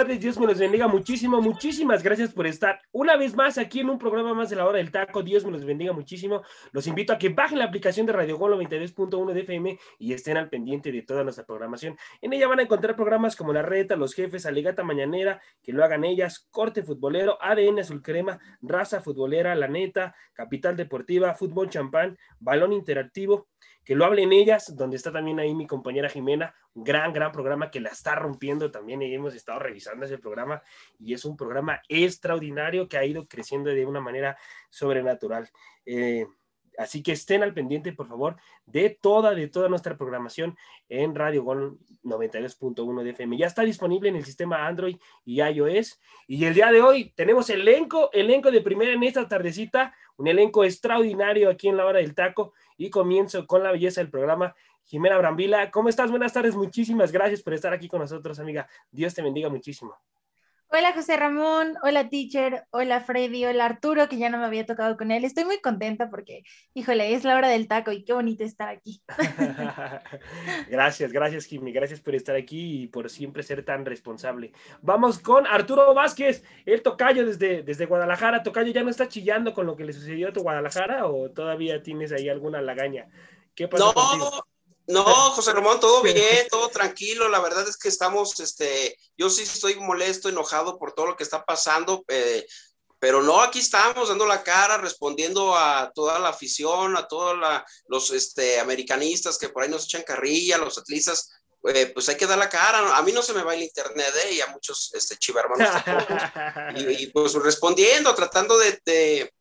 tardes, Dios me los bendiga muchísimo, muchísimas gracias por estar una vez más aquí en un programa más de la hora del taco, Dios me los bendiga muchísimo, los invito a que bajen la aplicación de Radio Gol 92.1 de FM y estén al pendiente de toda nuestra programación, en ella van a encontrar programas como La Reta, Los Jefes, Alegata Mañanera, que lo hagan ellas, Corte Futbolero, ADN Azul Crema, Raza Futbolera, La Neta, Capital Deportiva, Fútbol Champán, Balón Interactivo, que lo hablen ellas, donde está también ahí mi compañera Jimena, gran, gran programa que la está rompiendo también y hemos estado revisando ese programa y es un programa extraordinario que ha ido creciendo de una manera sobrenatural. Eh, así que estén al pendiente, por favor, de toda, de toda nuestra programación en Radio Gol 92.1 de FM. Ya está disponible en el sistema Android y iOS. Y el día de hoy tenemos elenco, elenco de primera en esta tardecita, un elenco extraordinario aquí en la hora del taco y comienzo con la belleza del programa. Jimena Brambila, ¿cómo estás? Buenas tardes, muchísimas gracias por estar aquí con nosotros, amiga. Dios te bendiga muchísimo. Hola José Ramón, hola teacher, hola Freddy, hola Arturo, que ya no me había tocado con él. Estoy muy contenta porque, híjole, es la hora del taco y qué bonito estar aquí. gracias, gracias Jimmy, gracias por estar aquí y por siempre ser tan responsable. Vamos con Arturo Vázquez, el tocayo desde, desde Guadalajara. Tocayo, ¿ya no está chillando con lo que le sucedió a tu Guadalajara o todavía tienes ahí alguna lagaña? ¿Qué pasó? No, no, José Ramón, todo bien, todo tranquilo. La verdad es que estamos, este, yo sí estoy molesto, enojado por todo lo que está pasando, eh, pero no, aquí estamos dando la cara, respondiendo a toda la afición, a todos los este, americanistas que por ahí nos echan carrilla, los atlistas, eh, pues hay que dar la cara. A mí no se me va el internet, ¿eh? Y a muchos este, y, pues respondiendo, tratando de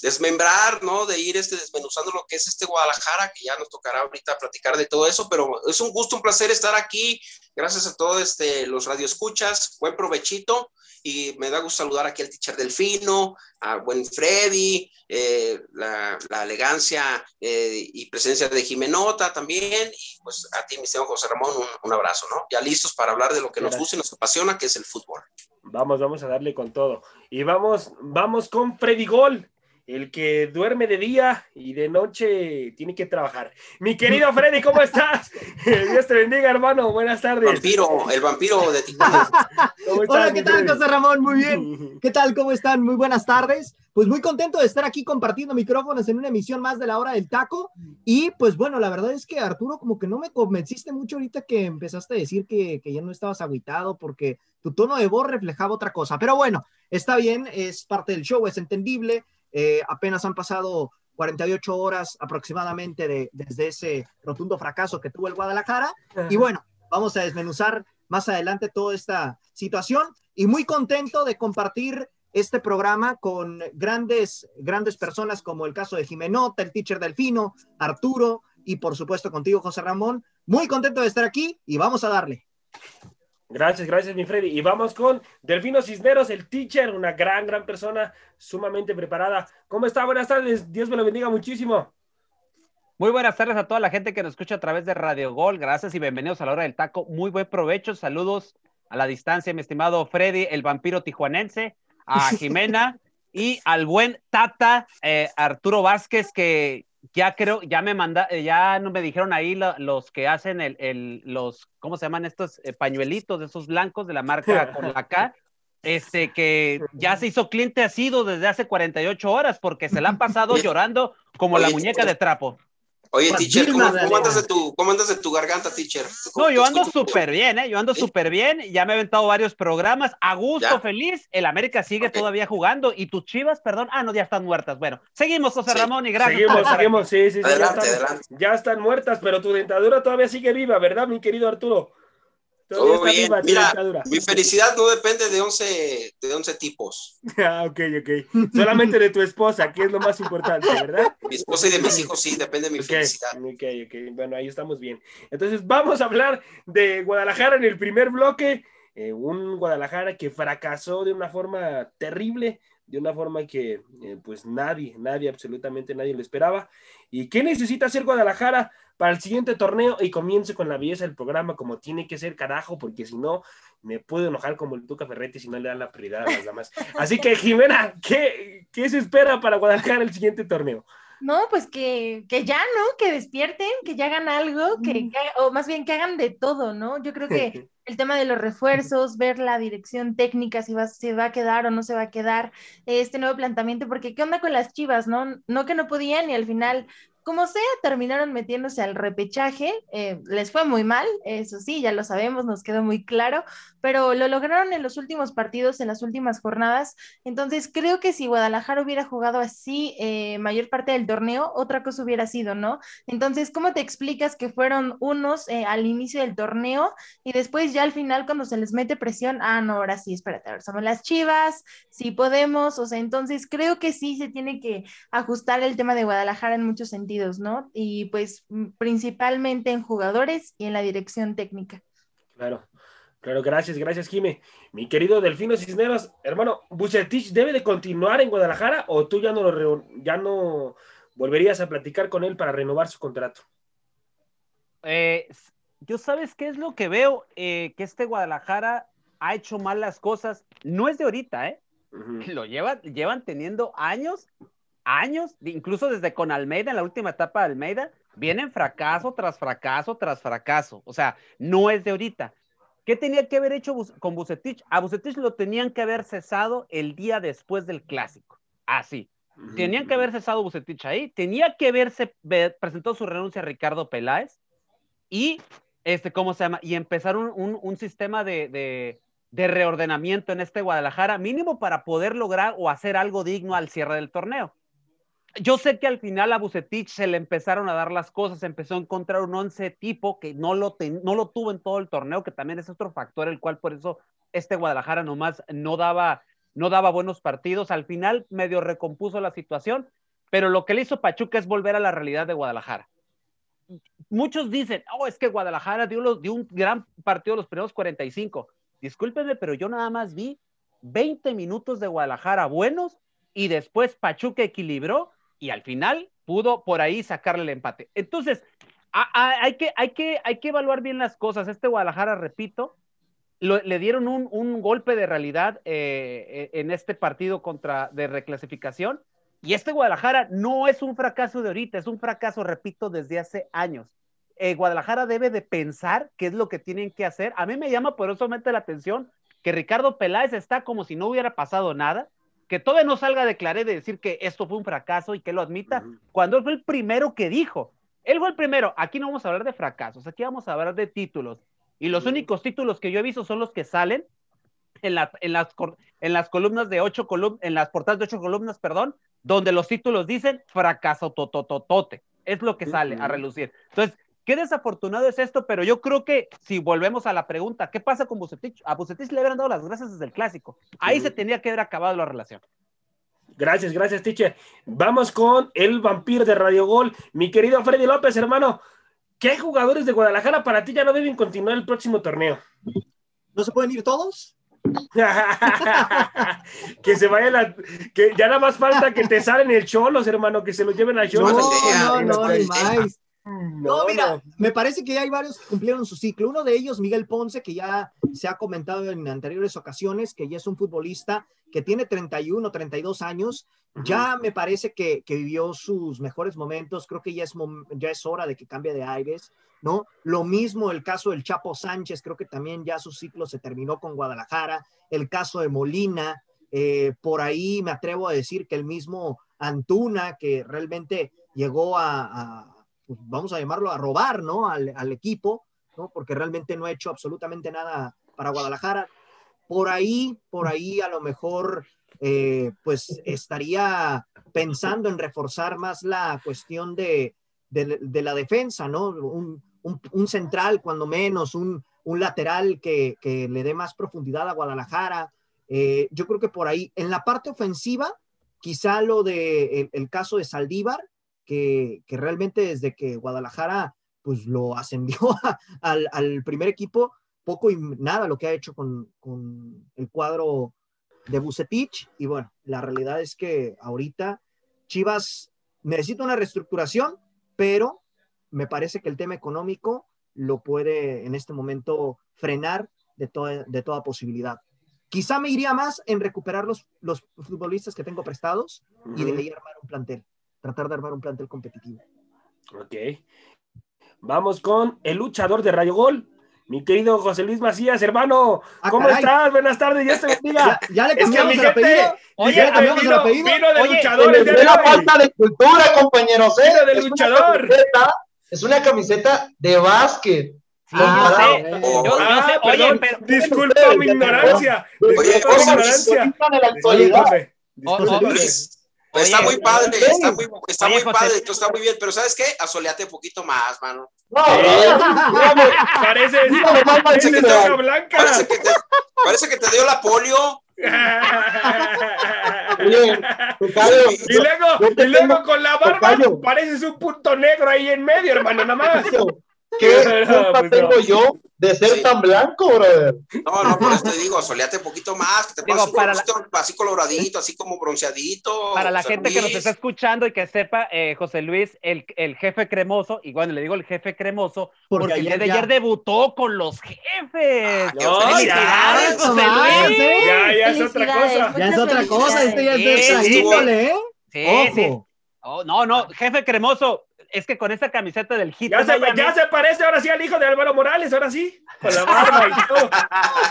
desmembrar, ¿no? De ir este, desmenuzando lo que es este Guadalajara, que ya nos tocará ahorita platicar de todo eso, pero es un gusto, un placer estar aquí. Gracias a todos este, los radioescuchas, buen provechito. Y me da gusto saludar aquí al teacher Delfino, a buen Freddy, eh, la, elegancia eh, y presencia de Jimenota también, y pues a ti, mi señor José Ramón, un, abrazo, ¿no? Ya listos para hablar de lo que nos gusta y nos apasiona, que es el fútbol. Vamos, vamos a darle con todo. Y vamos, vamos con Freddy Gol el que duerme de día y de noche tiene que trabajar. Mi querido Freddy, ¿cómo estás? Dios te bendiga, hermano. Buenas tardes. Vampiro, el vampiro de Hola, ¿qué tal, José Ramón? Muy bien. ¿Qué tal? ¿Cómo están? Muy buenas tardes. Pues muy contento de estar aquí compartiendo micrófonos en una emisión más de la hora del taco. Y pues bueno, la verdad es que Arturo, como que no me convenciste mucho ahorita que empezaste a decir que, que ya no estabas aguitado porque tu tono de voz reflejaba otra cosa. Pero bueno, está bien, es parte del show, es entendible eh, apenas han pasado 48 horas aproximadamente de, desde ese rotundo fracaso que tuvo el Guadalajara. Y bueno, vamos a desmenuzar más adelante toda esta situación y muy contento de compartir este programa con grandes, grandes personas como el caso de Jimenota, el teacher Delfino, Arturo y por supuesto contigo, José Ramón. Muy contento de estar aquí y vamos a darle. Gracias, gracias, mi Freddy. Y vamos con Delfino Cisneros, el teacher, una gran, gran persona, sumamente preparada. ¿Cómo está? Buenas tardes. Dios me lo bendiga muchísimo. Muy buenas tardes a toda la gente que nos escucha a través de Radio Gol. Gracias y bienvenidos a la hora del taco. Muy buen provecho. Saludos a la distancia, mi estimado Freddy, el vampiro tijuanense, a Jimena y al buen Tata eh, Arturo Vázquez, que ya creo, ya me manda, eh, ya no me dijeron ahí los que hacen el, los, ¿cómo se llaman estos eh, pañuelitos de esos blancos de la marca con la K? Este, que ya se hizo cliente asido desde hace 48 horas porque se la han pasado llorando como la muñeca de trapo. Oye, teacher, ¿cómo, andas de tu, ¿cómo, andas de tu, garganta, teacher? No, yo ando súper bien, ¿eh? Yo ando súper bien. Ya me he aventado varios programas. A gusto, feliz. El América sigue todavía jugando. Y tus chivas, perdón. Ah, no, ya están muertas. Bueno, seguimos, José Ramón, y gracias. Seguimos, seguimos, sí, sí. Adelante, ya, adelante. ya están muertas, pero tu dentadura todavía sigue viva, ¿verdad, mi querido Arturo? Todo bien. Mira, mi felicidad no depende de 11, de 11 tipos. Ah, ok, ok. Solamente de tu esposa, que es lo más importante, ¿verdad? Mi esposa y de mis hijos, sí, depende de mi felicidad. Ok, ok. Bueno, ahí estamos bien. Entonces, vamos a hablar de Guadalajara en el primer bloque. Eh, un Guadalajara que fracasó de una forma terrible, de una forma que eh, pues nadie, nadie, absolutamente nadie lo esperaba. ¿Y qué necesita hacer Guadalajara para el siguiente torneo? Y comience con la belleza del programa como tiene que ser carajo, porque si no, me puedo enojar como el Tuca Ferretti si no le dan la prioridad a las damas. Así que, Jimena, ¿qué, qué se espera para Guadalajara el siguiente torneo? No, pues que, que, ya, ¿no? Que despierten, que ya hagan algo, que, o más bien que hagan de todo, ¿no? Yo creo que el tema de los refuerzos, ver la dirección técnica, si va, si va a quedar o no se va a quedar este nuevo planteamiento, porque ¿qué onda con las chivas? No, no que no podían y al final como sea, terminaron metiéndose al repechaje, eh, les fue muy mal, eso sí, ya lo sabemos, nos quedó muy claro, pero lo lograron en los últimos partidos, en las últimas jornadas, entonces creo que si Guadalajara hubiera jugado así eh, mayor parte del torneo, otra cosa hubiera sido, ¿no? Entonces, ¿cómo te explicas que fueron unos eh, al inicio del torneo y después ya al final cuando se les mete presión, ah, no, ahora sí, espérate, ahora somos las chivas, sí podemos, o sea, entonces creo que sí se tiene que ajustar el tema de Guadalajara en muchos sentidos ¿no? Y pues principalmente en jugadores y en la dirección técnica. Claro, claro, gracias, gracias, Jime. Mi querido Delfino Cisneros, hermano, ¿Bucetich debe de continuar en Guadalajara o tú ya no, lo ya no volverías a platicar con él para renovar su contrato? Eh, yo sabes qué es lo que veo, eh, que este Guadalajara ha hecho mal las cosas, no es de ahorita, ¿eh? Lo llevan, llevan teniendo años años, incluso desde con Almeida, en la última etapa de Almeida, vienen fracaso tras fracaso tras fracaso. O sea, no es de ahorita. ¿Qué tenía que haber hecho con Bucetich? A Bucetich lo tenían que haber cesado el día después del clásico. Así. Tenían que haber cesado Bucetich ahí. Tenía que haberse presentado su renuncia a Ricardo Peláez y, este, ¿cómo se llama? Y empezar un, sistema de, de reordenamiento en este Guadalajara, mínimo para poder lograr o hacer algo digno al cierre del torneo yo sé que al final a Bucetich se le empezaron a dar las cosas, empezó a encontrar un once tipo que no lo, no lo tuvo en todo el torneo, que también es otro factor, el cual por eso este Guadalajara nomás no daba, no daba buenos partidos. Al final medio recompuso la situación, pero lo que le hizo Pachuca es volver a la realidad de Guadalajara. Muchos dicen, oh, es que Guadalajara dio, dio un gran partido los primeros 45. Discúlpenme, pero yo nada más vi 20 minutos de Guadalajara buenos y después Pachuca equilibró y al final pudo por ahí sacarle el empate. Entonces, hay, que, hay, que, hay que evaluar bien las cosas. Este Guadalajara, repito, le dieron un, golpe de realidad eh, en este partido contra de reclasificación. Y este Guadalajara no es un fracaso de ahorita, es un fracaso, repito, desde hace años. Eh, Guadalajara debe de pensar qué es lo que tienen que hacer. A mí me llama poderosamente la atención que Ricardo Peláez está como si no hubiera pasado nada que todavía no salga a declarar de decir que esto fue un fracaso y que lo admita, cuando él fue el primero que dijo. Él fue el primero. Aquí no vamos a hablar de fracasos, aquí vamos a hablar de títulos. Y los únicos títulos que yo he visto son los que salen en, la, en, las, en las columnas de ocho columnas, en las portadas de ocho columnas, perdón, donde los títulos dicen fracaso totototote. Es lo que sale a relucir. Entonces, Qué desafortunado es esto, pero yo creo que si volvemos a la pregunta, ¿qué pasa con Bucetich? A Bucetich le habrían dado las gracias desde el clásico. Ahí se tenía que haber acabado la relación. Gracias, gracias, teacher. Vamos con el vampiro de Radio Gol. Mi querido Freddy López, hermano, ¿qué jugadores de Guadalajara para ti ya no deben continuar el próximo torneo? ¿No se pueden ir todos? que se vayan a, que ya nada más falta que te salen el cholos, hermano, que se los lleven a cholos. No, no, no, no, no, mira, me parece que hay varios que cumplieron su ciclo. Uno de ellos, Miguel Ponce, que ya se ha comentado en anteriores ocasiones, que ya es un futbolista que tiene 31, 32 años. Ya me parece que, vivió sus mejores momentos. Creo que ya es, ya es hora de que cambie de aires, ¿no? Lo mismo el caso del Chapo Sánchez, creo que también ya su ciclo se terminó con Guadalajara. El caso de Molina, eh, por ahí me atrevo a decir que el mismo Antuna, que realmente llegó a pues, vamos a llamarlo, a robar, ¿no? Al, equipo, ¿no? Porque realmente no ha hecho absolutamente nada para Guadalajara. Por ahí, por ahí a lo mejor, eh, pues estaría pensando en reforzar más la cuestión de, la defensa, ¿no? Un, central, cuando menos, un, lateral que, le dé más profundidad a Guadalajara. Eh, yo creo que por ahí, en la parte ofensiva, quizá lo de el caso de Saldívar, que, realmente desde que Guadalajara pues lo ascendió al, primer equipo, poco y nada lo que ha hecho con, el cuadro de Bucetich. Y bueno, la realidad es que ahorita Chivas necesita una reestructuración, pero me parece que el tema económico lo puede en este momento frenar de, toda, de toda posibilidad. Quizá me iría más en recuperar los, los futbolistas que tengo prestados y de ahí armar un plantel tratar de armar un plantel competitivo. Ok. Vamos con el luchador de Rayo Gol, Mi querido José Luis Macías, hermano, Ah, ¿cómo caray. estás? Buenas tardes, Dios te bendiga. Ya, ya le Es que cambiamos el apellido. Oye, gente cambiamos el vino, apellido. vino de Oye, luchador el de la hoy. falta de cultura, compañeros. ¿eh? Mira, del Es una luchador. camiseta- Es una camiseta de básquet. Ah, yo sé. Yo, yo Ah, sé, oye, perdón, pero. disculpa mi ya ignorancia. Oye, Disculpa mi ¿cómo ignorancia. Ahorita Oh, oh, Está muy padre, está muy, está oye, muy José. padre, entonces está muy bien, pero ¿sabes qué? Asoleate un poquito más, mano. No, Eh. Parece que te, dio la polio. Oye, tocayo, y luego, yo y luego tengo- con la barba tocayo. pareces un punto negro ahí en medio, hermano, nada más. ¿Qué No, culpa pues tengo no. yo de ser Sí. tan blanco, brother? No, no, por eso te digo, asoleate un poquito más, que te Digo, pongas un para la- así coloradito, así como bronceadito. Para la José gente que nos Luis. está escuchando y que sepa, eh, José Luis, el, el jefe cremoso, y bueno, le digo el jefe cremoso, porque, el día de ya- ayer debutó con los jefes. Ah, qué No, felicidades. ya, José Luis. ¿eh? Ya, ya es otra cosa. Ya es otra cosa, este ya es de Sí, sí, ¿eh? Sí, sí. Ojo. Oh, no, no, jefe cremoso, es que con esa camiseta del hit Ya de se, Miami- ya se parece ahora sí al hijo de Álvaro Morales, ahora sí, con la barba y todo.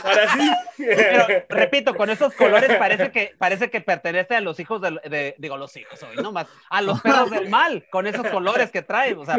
Ahora sí. Pero repito, con esos colores parece que parece que pertenece a los hijos de, de- digo los hijos hoy, no más, a los perros del mal, con esos colores que trae, o sea.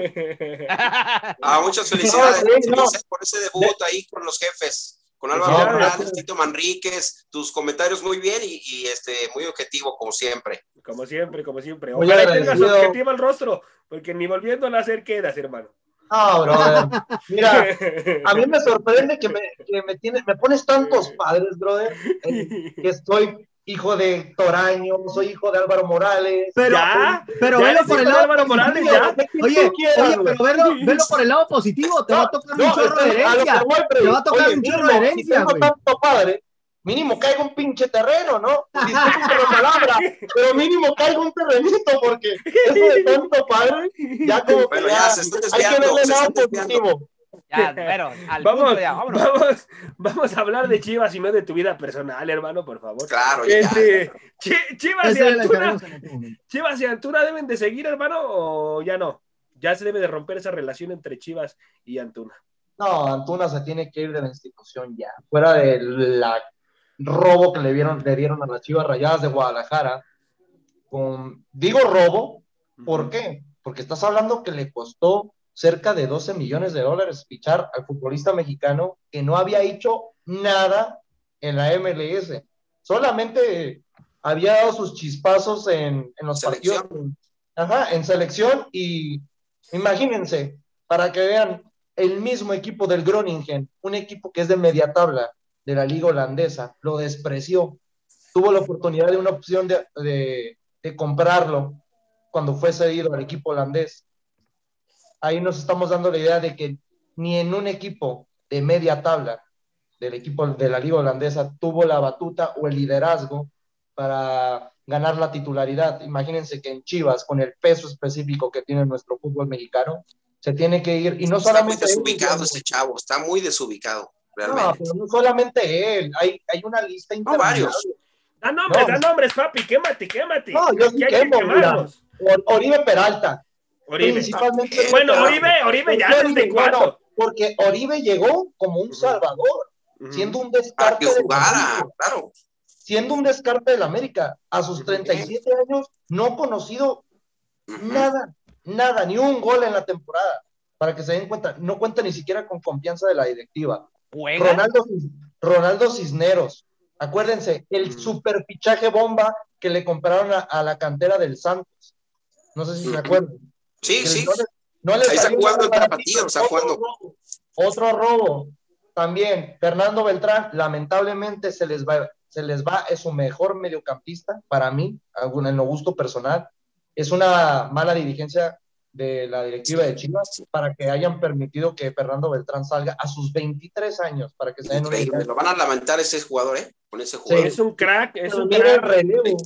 Ah, muchas felicidades No, por ese debut ahí con los jefes, con Álvaro Claro. Morales, Tito Manríquez, tus comentarios muy bien y, y, este muy objetivo como siempre. Como siempre, como siempre. Muy Ojalá y tengas objetivo al rostro, porque ni volviéndolo a hacer quedas, hermano. No, brother. Mira, a mí me sorprende que me, que me, tienes, me pones tantos padres, brother, que estoy hijo de Toraño, soy hijo de Álvaro Morales. Pero, ¿Ya? pero ¿Ya por el lado Álvaro Morales, positivo. ya? Oye, quieras, oye, güey. pero velo, velo por el lado positivo, te va a tocar un chorro de que herencia. voy. Te va a tocar Oye, un chorro mínimo, de si herencia, tengo güey. tanto padre, mínimo caiga un pinche terreno, ¿no? Disculpen la palabra, pero mínimo caiga un terrenito, porque eso de tanto padre, ya como que Bueno, ya, ya se está hay que verle lado positivo. Ya, pero al Vamos, punto ya, vámonos. vamos, vamos a hablar de Chivas y no de tu vida personal, hermano, por favor. Claro, ya. Este, Chi- Chivas y Antuna, este. Chivas y Antuna deben de seguir, hermano, o ya no. Ya se debe de romper esa relación entre Chivas y Antuna. No, Antuna se tiene que ir de la institución ya. Fuera del la robo que le, vieron, le dieron a las Chivas Rayadas de Guadalajara. Con, digo robo, ¿por qué? Porque estás hablando que le costó cerca de 12 millones de dólares fichar al futbolista mexicano que no había hecho nada en la MLS. Solamente había dado sus chispazos en, en los Selección. partidos. Ajá, en selección y imagínense, para que vean, el mismo equipo del Groningen, un equipo que es de media tabla de la liga holandesa, lo despreció. Tuvo la oportunidad de una opción de, de- de comprarlo cuando fue cedido al equipo holandés. Ahí nos estamos dando la idea de que ni en un equipo de media tabla del equipo de la liga holandesa tuvo la batuta o el liderazgo para ganar la titularidad. Imagínense que en Chivas, con el peso específico que tiene nuestro fútbol mexicano, se tiene que ir, y no Está muy solamente él, desubicado ese chavo, está muy desubicado, no, pero no solamente él, hay, hay una lista interminable. varios. Da nombres, No. da nombres, papi, quémate, quémate. No, yo sí que quemo, Oribe Peralta, Oribe. principalmente. Eh, Bueno. Oribe, Oribe, ya Oribe, desde bueno, cuándo. Porque Oribe llegó como un salvador, siendo un descarte que jugara, claro. siendo un descarte del América. A sus Ujú. 37 años no ha conocido nada, nada, ni un gol en la temporada. Para que se den cuenta, no cuenta ni siquiera con confianza de la directiva. ¿Juega? Ronaldo, Ronaldo Cisneros, acuérdense, el super fichaje bomba que le compraron a, a la cantera del Santos. No sé si se acuerdan. Sí, Que sí. no le- no le Ahí está jugando el tapatío, está Otro jugando. robo. Otro robo. También, Fernando Beltrán, lamentablemente se les va, se les va, es su mejor mediocampista para mí, en lo gusto personal. Es una mala dirigencia de la directiva de Chivas para que hayan permitido que Fernando Beltrán salga a sus 23 años, para que se den una. Lo van a lamentar ese jugador, ¿eh? Con ese jugador. Es un crack, es Pero un mira el crack. relevo,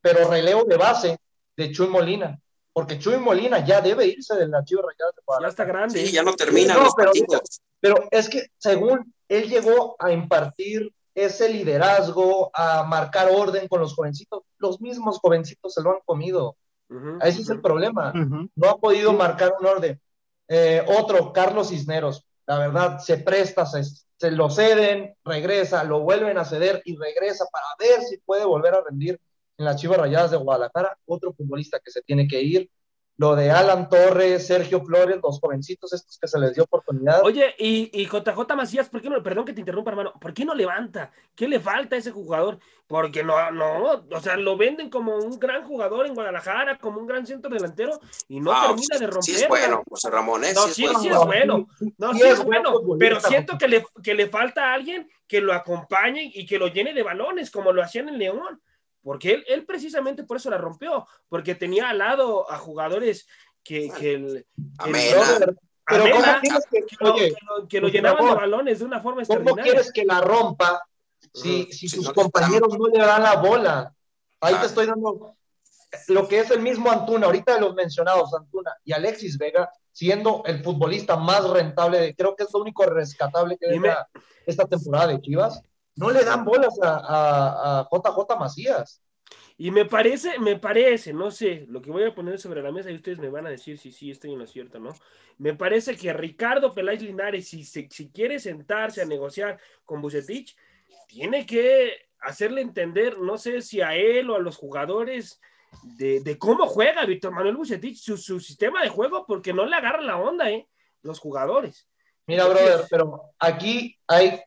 pero relevo de base de Chuy Molina, porque Chuy Molina ya debe irse de la Chivas Rayadas de Ya está grande. Sí, ya no terminan No, los pero partidos. Pero es que según él llegó a impartir ese liderazgo, a marcar orden con los jovencitos, los mismos jovencitos se lo han comido. Ujú, Ese es el problema. No ha podido marcar un orden. Eh, otro, Carlos Cisneros. la verdad, se presta, se, se lo ceden, regresa, lo vuelven a ceder y regresa para ver si puede volver a rendir en las Chivas Rayadas de Guadalajara, otro futbolista que se tiene que ir, lo de Alan Torres, Sergio Flores, los jovencitos estos que se les dio oportunidad. Oye, y, y JJ Macías, ¿por qué no, perdón que te interrumpa, hermano, ¿por qué no levanta? ¿Qué le falta a ese jugador? Porque no, no, o sea, lo venden como un gran jugador en Guadalajara, como un gran centro delantero, y no Ah, termina de romper. Sí es bueno, José Ramón, ¿eh? No, sí es sí, bueno. sí es bueno. No, Sí sí es es buen bueno, pero siento que le, que le falta a alguien que lo acompañe y que lo llene de balones, como lo hacían en León. Porque él, él precisamente por eso la rompió, porque tenía al lado a jugadores que, que, el- que. Brother, pero Amena, ¿cómo quieres que, que lo, oye, que lo- que lo José llenaban de Ramón, balones de una forma ¿cómo extraordinaria. quieres que la rompa si, si Si sus no le compañeros no le dan la bola? Ahí Ah. te estoy dando lo que es el mismo Antuna, ahorita de los mencionados, Antuna y Alexis Vega, siendo el futbolista más rentable, de, creo que es lo único rescatable que Dime. deja esta temporada de Chivas, no le dan bolas a, a- a JJ Macías. Y me parece, me parece, no sé, lo que voy a poner sobre la mesa y ustedes me van a decir si sí estoy en lo cierto, ¿no? Me parece que Ricardo Peláez Linares, si, se- si quiere sentarse a negociar con Bucetich, tiene que hacerle entender, no sé si a él o a los jugadores, de, de cómo juega Víctor Manuel Bucetich, su, su sistema de juego, porque no le agarran la onda, ¿eh? Los jugadores. Mira, brother, pero aquí hay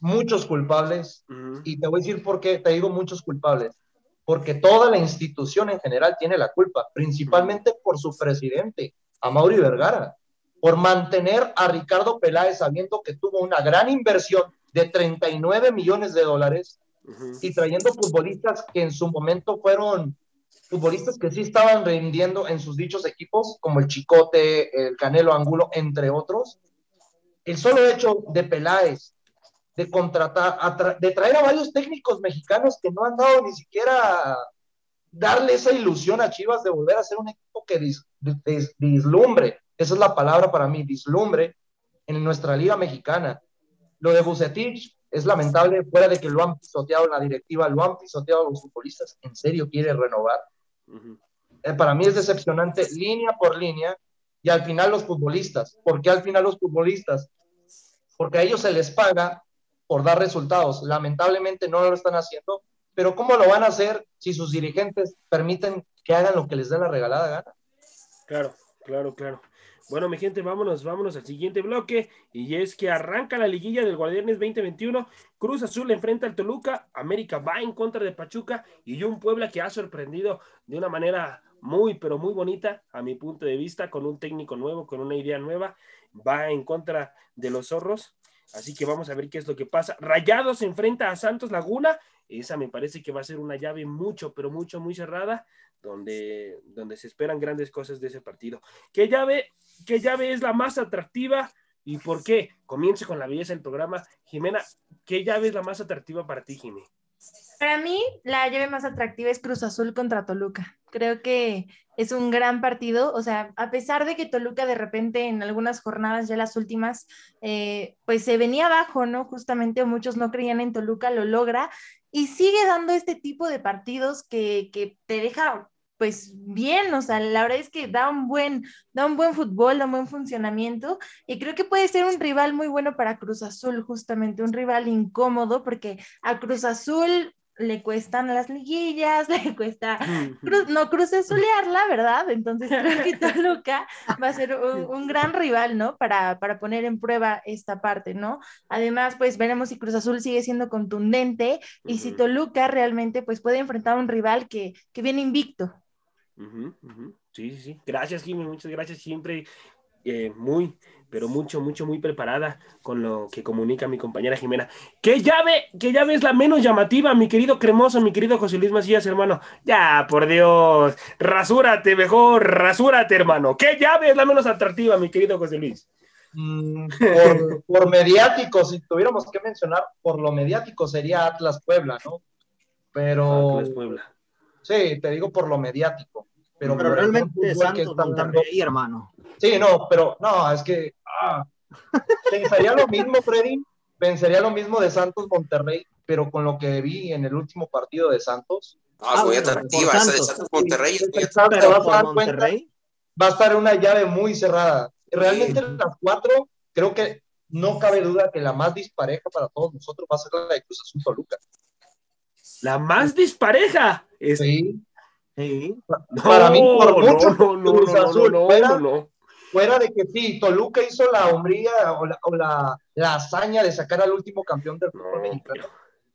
muchos culpables y te voy a decir por qué te digo muchos culpables. Porque toda la institución en general tiene la culpa, principalmente por su presidente, a Mauri Vergara, por mantener a Ricardo Peláez sabiendo que tuvo una gran inversión de 39 millones de dólares y trayendo futbolistas que en su momento fueron futbolistas que sí estaban rindiendo en sus dichos equipos, como el Chicote, el Canelo Angulo, entre otros. El solo hecho de Peláez, de contratar, tra- de traer a varios técnicos mexicanos que no han dado ni siquiera darle esa ilusión a Chivas de volver a ser un equipo que dis- dis- dislumbre, esa es la palabra para mí, dislumbre en nuestra liga mexicana. Lo de Bucetich es lamentable, fuera de que lo han pisoteado en la directiva, lo han pisoteado los futbolistas, ¿en serio quiere renovar? Ujú. Eh, para mí es decepcionante línea por línea y al final los futbolistas. ¿Por qué al final los futbolistas? Porque a ellos se les paga por dar resultados. Lamentablemente no lo están haciendo, pero ¿cómo lo van a hacer si sus dirigentes permiten que hagan lo que les dé la regalada gana? Claro, claro, claro. Bueno, mi gente, vámonos, vámonos al siguiente bloque. Y es que arranca la liguilla del Guardianes 2021. Cruz Azul enfrenta al Toluca. América va en contra de Pachuca. Y un Puebla que ha sorprendido de una manera muy, pero muy bonita, a mi punto de vista, con un técnico nuevo, con una idea nueva. Va en contra de los zorros. Así que vamos a ver qué es lo que pasa. Rayados se enfrenta a Santos Laguna. Esa me parece que va a ser una llave mucho, pero mucho, muy cerrada, donde, donde se esperan grandes cosas de ese partido. ¿Qué llave, qué llave es la más atractiva y por qué? Comience con la belleza del programa. Jimena, ¿qué llave es la más atractiva para ti, Jimena? Para mí, la llave más atractiva es Cruz Azul contra Toluca. Creo que es un gran partido. O sea, a pesar de que Toluca de repente en algunas jornadas, ya las últimas, eh, pues se venía abajo, ¿no? Justamente muchos no creían en Toluca, lo logra y sigue dando este tipo de partidos que, que te deja pues bien, o sea, la verdad es que da un buen, da un buen fútbol, da un buen funcionamiento y creo que puede ser un rival muy bueno para Cruz Azul, justamente un rival incómodo porque a Cruz Azul le cuestan las liguillas, le cuesta cru- no Cruz Azulearla, ¿verdad? Entonces creo que Toluca va a ser un, un gran rival, ¿no? Para, para poner en prueba esta parte, ¿no? Además, pues veremos si Cruz Azul sigue siendo contundente y si. Toluca realmente pues puede enfrentar a un rival que, que viene invicto. Sí, sí, sí. Gracias, Jimmy. Muchas gracias. Siempre eh, muy, pero mucho, mucho, muy preparada con lo que comunica mi compañera Jimena. ¿Qué llave, qué llave es la menos llamativa, mi querido cremoso, mi querido José Luis Macías, hermano? Ya, por Dios. Rasúrate, mejor. Rasúrate, hermano. ¿Qué llave es la menos atractiva, mi querido José Luis? Mm, por, por mediático, si tuviéramos que mencionar, por lo mediático sería Atlas Puebla, ¿no? Pero Atlas Puebla. sí, te digo por lo mediático. Pero, Pero el realmente Santos Monterrey, hermano. Sí, no, pero no, es que ah, pensaría lo mismo, Freddy, pensaría lo mismo de Santos Monterrey, pero con lo que vi en el último partido de Santos, No, es Ah, muy atractiva. Esa de Santos. Santos Monterrey es Pero vas a cuenta, Monterrey, va a estar una llave muy cerrada. Realmente las cuatro, creo que no cabe duda que la más dispareja para todos nosotros va a ser la de Cruz Azul Toluca. La más dispareja. Es... Sí. Sí. No, Para mí, por no, mucho, no, no, Cruz no, no, Azul no, fuera- no, no. Fuera de que sí, Toluca hizo la hombría o la, o la, la hazaña de sacar al último campeón del fútbol No, mexicano.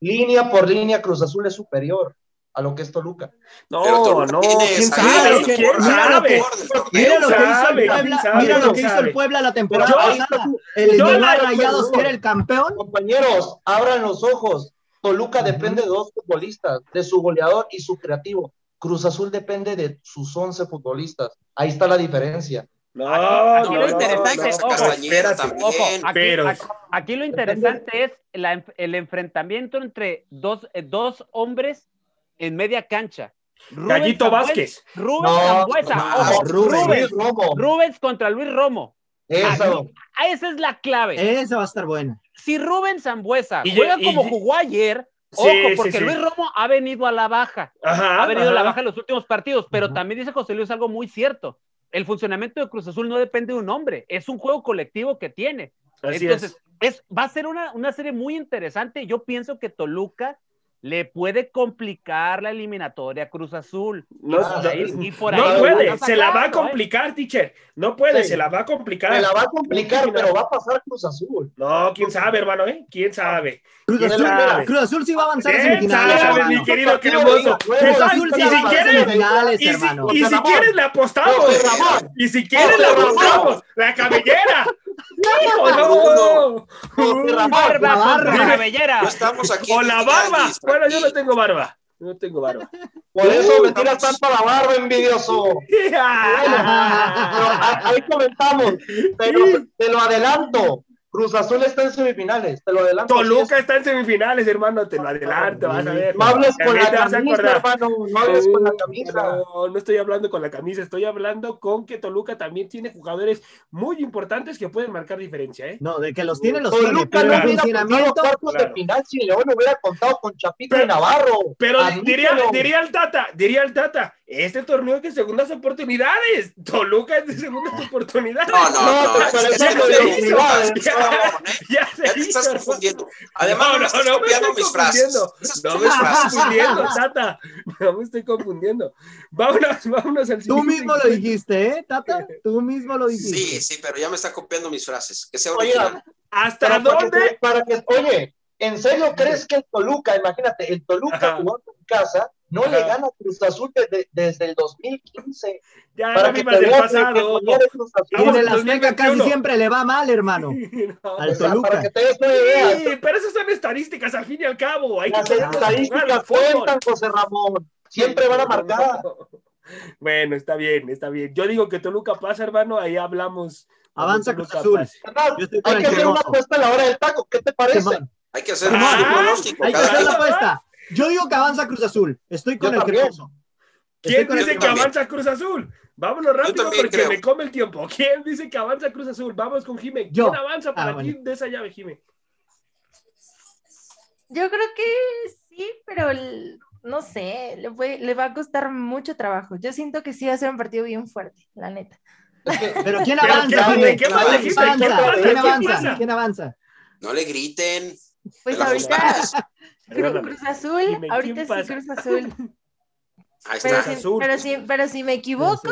Línea por línea, Cruz Azul es superior a lo que es Toluca. Pero No, Toluca no, quién sabe, quién mira lo sabe. que-. Mira lo hizo el Puebla, mira lo que hizo el Puebla la temporada pasada. El Yo Rayados, que era el campeón. Compañeros, abran los ojos. Toluca depende de dos futbolistas, de su goleador y su creativo. Cruz Azul depende de sus 11 futbolistas. Ahí está la diferencia. No, Aquí no, lo interesante, no, es, no, ojo, Castañeda espérate. también. Ojo, aquí, pero- aquí- aquí lo interesante es la el enfrentamiento entre dos, eh, dos hombres en media cancha. Rubens Gallito Sambues- Vázquez. Rubens No, Sambuesa, no, ojo, Rubens. Rubens, Luis Romo. Rubens contra Luis Romo. Eso. Esa es la clave. Esa va a estar buena. Si Rubens Zambuesa Y- juega y- como y- jugó ayer, ojo, sí, porque sí. Luis Romo ha venido a la baja. Ajá, ha venido a la baja en los últimos partidos, pero Ajá. también dice José Luis algo muy cierto. El funcionamiento de Cruz Azul no depende de un hombre, es un juego colectivo que tiene. Así Entonces, es. es. va a ser una, una serie muy interesante. Yo pienso que Toluca le puede complicar la eliminatoria a Cruz Azul. No, y por ahí, no, y por no ahí puede, van se la va a sacando, ¿eh? complicar, teacher. No puede, Sí. se la va a complicar. Se la va a complicar, pero va a pasar Cruz Azul. No, quién sabe, hermano, ¿eh? ¿Quién sabe? Cruz ¿Quién Azul, sabe? Cruz Azul sí va a avanzar a ¿Quién semifinales. sabe, hermano. mi querido de Cruz Azul Y sí si quieres- Y si, hermano. y si Ramón. quieres le apostamos. Y si quieres le apostamos. La cabellera. ¡Hijo, Bruno. no! Ramón. Barba La contra barba. cabellera. No estamos aquí. O la el barba. Bueno, yo no tengo barba. No tengo barba. Por eso me tiras tanto a la barba, envidioso. Ahí comentamos. Pero te lo adelanto. Cruz Azul está en semifinales. Te lo adelanto. Toluca está en semifinales, hermano. Te lo adelanto, vas a ver. No hables con la camisa, hermano. No hables con la camisa. No, no estoy hablando con la camisa, estoy hablando con que Toluca también tiene jugadores muy importantes que pueden marcar diferencia, ¿eh? No, de que los tiene, los tiene. Toluca no hubiera cuartos de final si León hubiera contado con Chapito Pero- y Navarro. Pero diría, diría el Tata, diría el Tata, este torneo es de segundas oportunidades. Toluca es de segundas oportunidades. No, no, No, no. ¿eh? Ya te estás hizo. confundiendo. Además, no, me estás me copiando estoy mis frases. No me frases. confundiendo, Tata. No me estoy confundiendo. Vámonos, vámonos al Tú mismo lo dijiste, ¿eh, Tata? Tú mismo lo dijiste. Sí, sí, pero ya me está copiando mis frases. Que sea original. ¿Hasta Pero para que, dónde? para que- oye, ¿en serio crees que el Toluca, imagínate, el Toluca Ajá. jugando en casa, no le gana a Cruz Azul desde, desde el 2015? Ya Para no que te el veas de pasado. que en el Azteca casi 2021. siempre le va mal, hermano. No, Al Toluca. para que te des una idea. Sí, pero esas son estadísticas al fin y al cabo. Hay que Las al estadísticas cuentan, José Ramón. Siempre van a marcar. Bueno, está bien, está bien. Yo digo que Toluca pasa, hermano, ahí hablamos. Avanza Cruz Azul. Hay que hacer una apuesta a la hora del taco. ¿Qué te parece? Hay que hacer Ah, un pronóstico Hay que hacer la apuesta. Yo digo que avanza Cruz Azul. Estoy con Yo el también. ¿Quién dice que también. avanza Cruz Azul? Vámonos rápido porque creo. me come el tiempo. ¿Quién dice que avanza Cruz Azul? Vamos con Jimé. Yo. ¿Quién avanza para Ah, ti bueno. de esa llave, Jimé? Yo creo que sí, pero el- no sé, le, fue- le va a costar mucho trabajo. Yo siento que sí va a ser un partido bien fuerte, la neta. Pero ¿quién avanza? ¿Quién avanza? ¿Quién avanza? No le griten. Pues ahorita. Cruz Azul, Dime, ahorita ¿quién sí pasa? Cruz Azul. Ahí Pero está. si, Azul. pero, si, pero si me equivoco,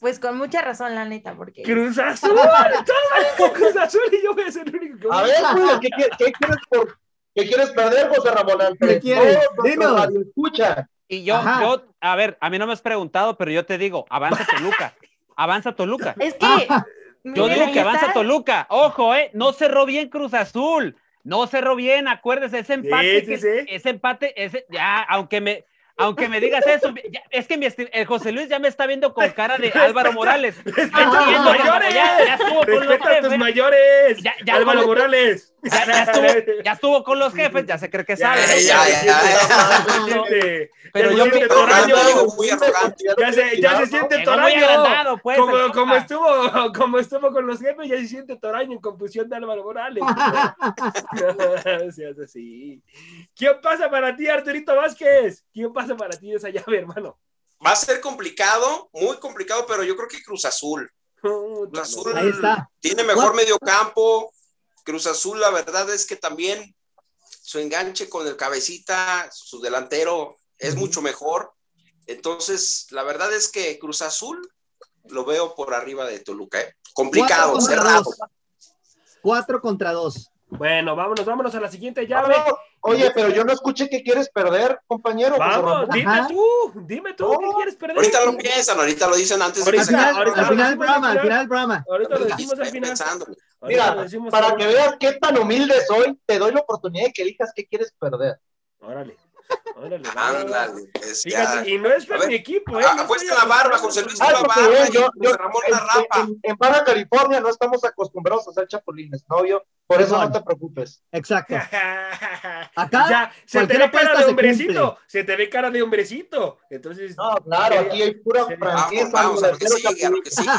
pues con mucha razón, la neta, porque Cruz Azul. Con Cruz Azul y yo voy a ser el único que voy A ver, ¿qué, quie- qué quieres por- qué quieres perder, José Ramón? ¿Qué quieres? Dinos. radioescuchas. Y yo, Ajá. yo, a ver, a mí no me has preguntado, pero yo te digo, avanza Toluca. Avanza Toluca. es que. Yo miren, digo que avanza. Toluca. Ojo, eh, no cerró bien Cruz Azul. No cerró bien, acuérdese, ese empate, sí, que- sí. ese empate, ese, ya, aunque me, aunque me digas eso, ya- es que mi el José Luis ya me está viendo con cara de Álvaro Morales. Respeta Ah, a tus mayores. ya- ya estuvo con los Respeta a tus mayores. Ya- ya Álvaro Morales. Ya, ya estuvo, ya estuvo con los jefes, ya se cree que sabe. ya, ya, ya, ya, ya, se siente. Pero Ya yo me- toraño. Ya se, ya se siente toraño. pues, como, estuvo, como estuvo con los jefes, ya se siente toraño en confusión de Álvaro Morales. Seas así. ¿Quién pasa para ti, Arturito Vázquez? ¿Quién pasa para ti esa llave, hermano? Va a ser complicado, muy complicado, pero yo creo que Cruz Azul. Cruz Azul Ahí está. tiene mejor medio campo, Cruz Azul, la verdad es que también su enganche con el cabecita, su delantero, es mucho mejor. Entonces, la verdad es que Cruz Azul lo veo por arriba de Toluca. ¿eh? Complicado, cerrado. Cuatro contra dos. Bueno, vámonos, vámonos a la siguiente llave. oye, pero yo no escuché que quieres perder, compañero. Vamos, dime tú, dime tú, ¿qué quieres perder? Ahorita lo piensan, ahorita lo dicen antes de que se al final del programa, al final del programa. Ahorita lo decimos al final. Mira, para que veas qué tan humilde soy, te doy la oportunidad de que elijas qué quieres perder. Órale. Órale, Ándale, Fíjate, y no es para mi equipo, ¿eh? Ah, no la barba, José Luis ah, la barba, yo, yo, Ramón la rapa. En, en, Baja California no estamos acostumbrados a hacer chapulines, ¿no? Yo, por eso no, te preocupes. Exacto. Acá ya, se te ve cara de hombrecito, se, te ve cara de hombrecito. Entonces, no, claro, aquí hay pura franqueza. Vamos, vamos, a sigue, a lo que sigue,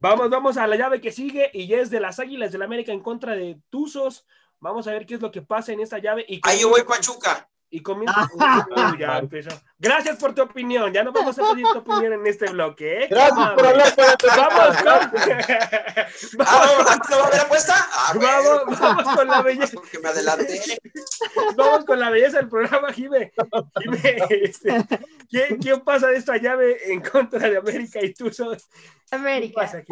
Vamos, vamos a la llave que sigue y ya es de las Águilas del la América en contra de Tuzos. Vamos a ver qué es lo que pasa en esta llave. Y Ahí yo voy Pachuca. Y comienza. ya empezó. Gracias por tu opinión. Ya no vamos a pedir tu opinión en este bloque. ¿eh? Gracias por hablar Vamos con. ¿Ah, ¿No va a haber apuesta? Ah, vamos, vamos con la belleza. Porque me adelanté. Vamos con la belleza del programa, Jime. Jime este, ¿quién, ¿quién, pasa de esta llave en contra de América y tú sos? América. Pasa,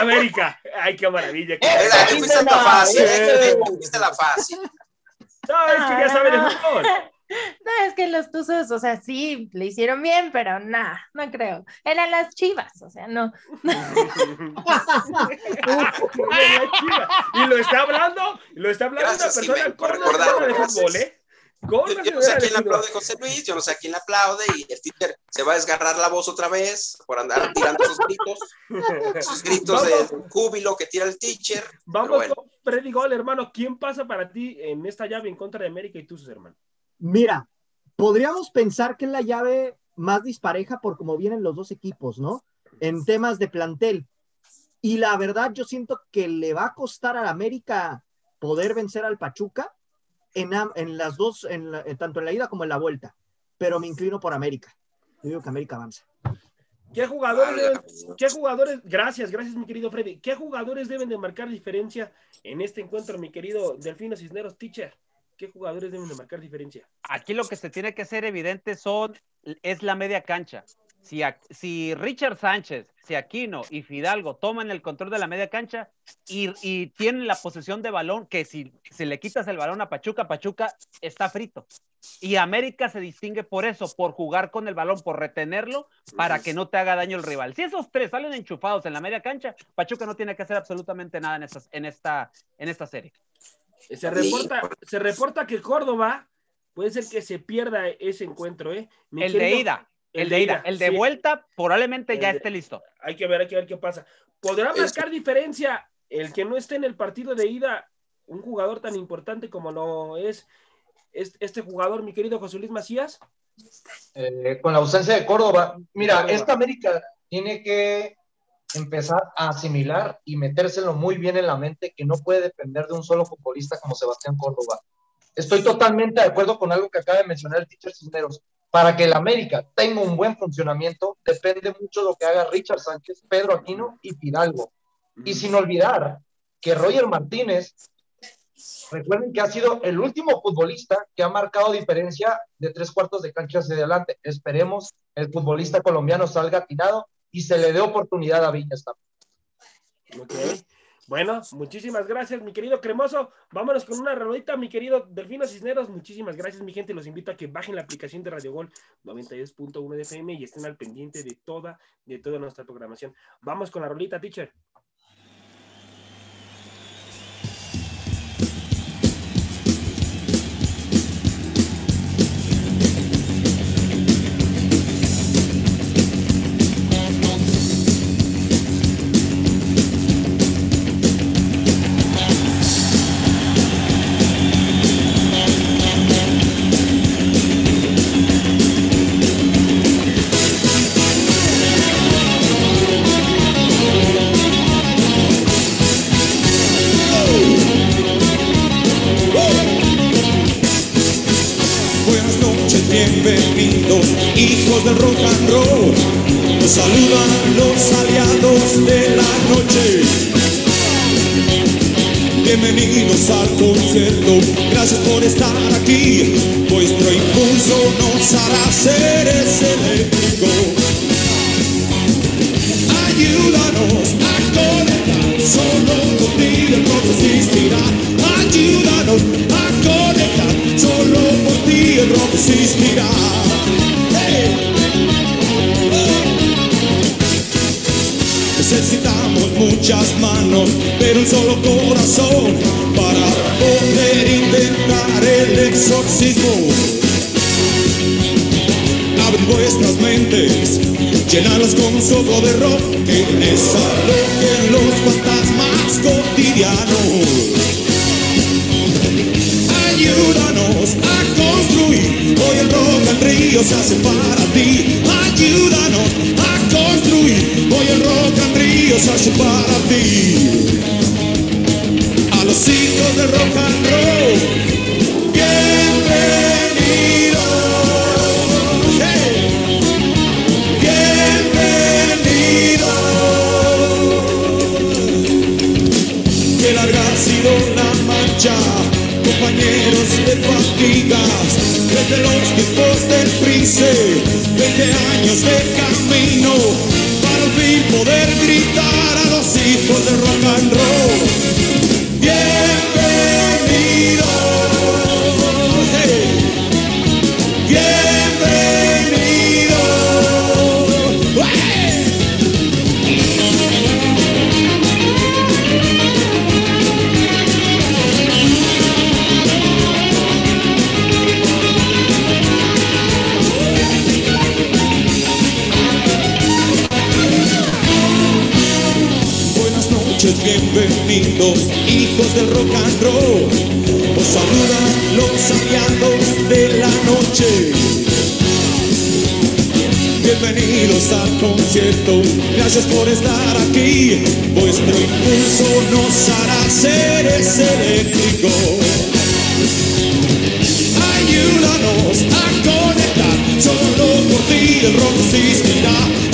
América. Ay, qué maravilla. Eh, fuiste la fácil. Fuiste la fácil. No, es que ya sabe de fútbol. No, es que los Tuzos, o sea, sí, le hicieron bien, pero nada, no creo. Eran las chivas, o sea, no. y lo está hablando, lo está hablando Gracias, una persona con de fútbol, ¿eh? Yo, yo, no sé a quién le aplaude José Luis, yo no sé a quién le aplaude y el teacher se va a desgarrar la voz otra vez por andar tirando esos gritos, esos gritos de júbilo que tira el teacher. Vamos con Freddy Gol, hermano. ¿Quién pasa para ti en esta llave en contra de América y tus hermano? Mira, podríamos pensar que es la llave más dispareja por cómo vienen los dos equipos, ¿no? En temas de plantel. Y la verdad, yo siento que le va a costar a América poder vencer al Pachuca en, las dos, en tanto en la ida como en la vuelta, pero me inclino por América. Yo digo que América avanza. ¿Qué jugadores, ¿Qué jugadores, gracias, gracias mi querido Freddy, qué jugadores deben de marcar diferencia en este encuentro, mi querido Delfino Cisneros, teacher? ¿Qué jugadores deben de marcar diferencia? Aquí lo que se tiene que hacer evidente son, es la media cancha. Si, si Richard Sánchez, si Aquino y Fidalgo toman el control de la media cancha y, tienen la posesión de balón, que si, si le quitas el balón a Pachuca, Pachuca está frito. Y América se distingue por eso, por jugar con el balón, por retenerlo para que no te haga daño el rival. Si esos tres salen enchufados en la media cancha, Pachuca no tiene que hacer absolutamente nada en, en, esta, en esta serie. Se reporta, se reporta que Córdoba puede ser que se pierda ese encuentro, ¿eh? el de ida. El, de ida. El de vuelta probablemente ya esté listo. Hay que ver, hay que ver qué pasa. ¿Podrá marcar diferencia el que no esté en el partido de ida un jugador tan importante como lo es este jugador, mi querido José Luis Macías? Eh, con la ausencia de Córdoba. Mira, esta América tiene que empezar a asimilar y metérselo muy bien en la mente que no puede depender de un solo futbolista como Sebastián Córdoba. Estoy totalmente de acuerdo con algo que acaba de mencionar el teacher Cisneros. Para que el América tenga un buen funcionamiento, depende mucho de lo que haga Richard Sánchez, Pedro Aquino y Fidalgo. Y sin olvidar que Roger Martínez, recuerden que ha sido el último futbolista que ha marcado diferencia de tres cuartos de cancha hacia adelante. Esperemos el futbolista colombiano salga atinado y se le dé oportunidad a Viñas también. Bueno, muchísimas gracias, mi querido Cremoso. Vámonos con una rodita, mi querido Delfino Cisneros. Muchísimas gracias, mi gente. Los invito a que bajen la aplicación de Radio Gol 92.1 de FM y estén al pendiente de toda, de toda nuestra programación. Vamos con la rolita, teacher. Río se hace para ti. Ayúdanos a construir, hoy el rock al río se hace para ti. A los hijos del rock and roll, príncipe, 20 años de camino, para al fin poder gritar a los hijos de rock and roll. Hijos del rock and roll. Os saludan los aliados de la noche. Bienvenidos al concierto, gracias por estar aquí. Vuestro impulso nos hará seres eléctricos. Ayúdanos a conectar, solo por ti el rock existirá.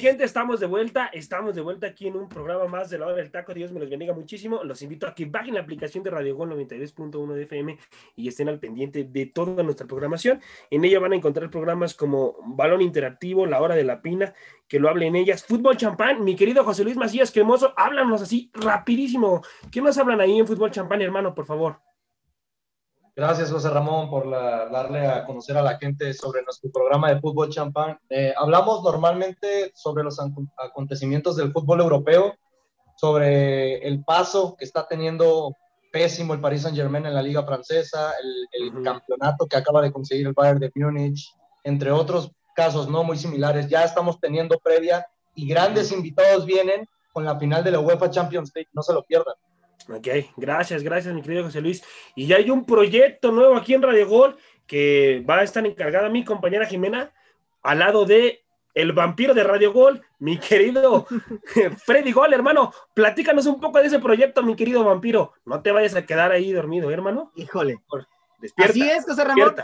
gente, estamos de vuelta, estamos de vuelta aquí en un programa más de la hora del taco, Dios me los bendiga muchísimo, los invito a que bajen la aplicación de Radio Gol 92.1 de FM y estén al pendiente de toda nuestra programación, en ella van a encontrar programas como Balón Interactivo, La Hora de la Pina, que lo hablen ellas, Fútbol Champán, mi querido José Luis Macías Cremoso, háblanos así rapidísimo, ¿qué nos hablan ahí en Fútbol Champán, hermano, por favor? Gracias, José Ramón, por la- darle a conocer a la gente sobre nuestro programa de fútbol champán. Eh, hablamos normalmente sobre los acon- acontecimientos del fútbol europeo, sobre el paso que está teniendo pésimo el Paris Saint-Germain en la Liga Francesa, el, el Ujú. campeonato que acaba de conseguir el Bayern de Múnich, entre otros casos no muy similares. Ya estamos teniendo previa y grandes invitados vienen con la final de la UEFA Champions League. No se lo pierdan. Ok, gracias, gracias, mi querido José Luis. Y ya hay un proyecto nuevo aquí en Radio Gol que va a estar encargada mi compañera Jimena al lado de el vampiro de Radio Gol, mi querido Freddy Gol, hermano. Platícanos un poco de ese proyecto, mi querido vampiro. No te vayas a quedar ahí dormido, hermano. Híjole. Despierta. Así es, José Ramón.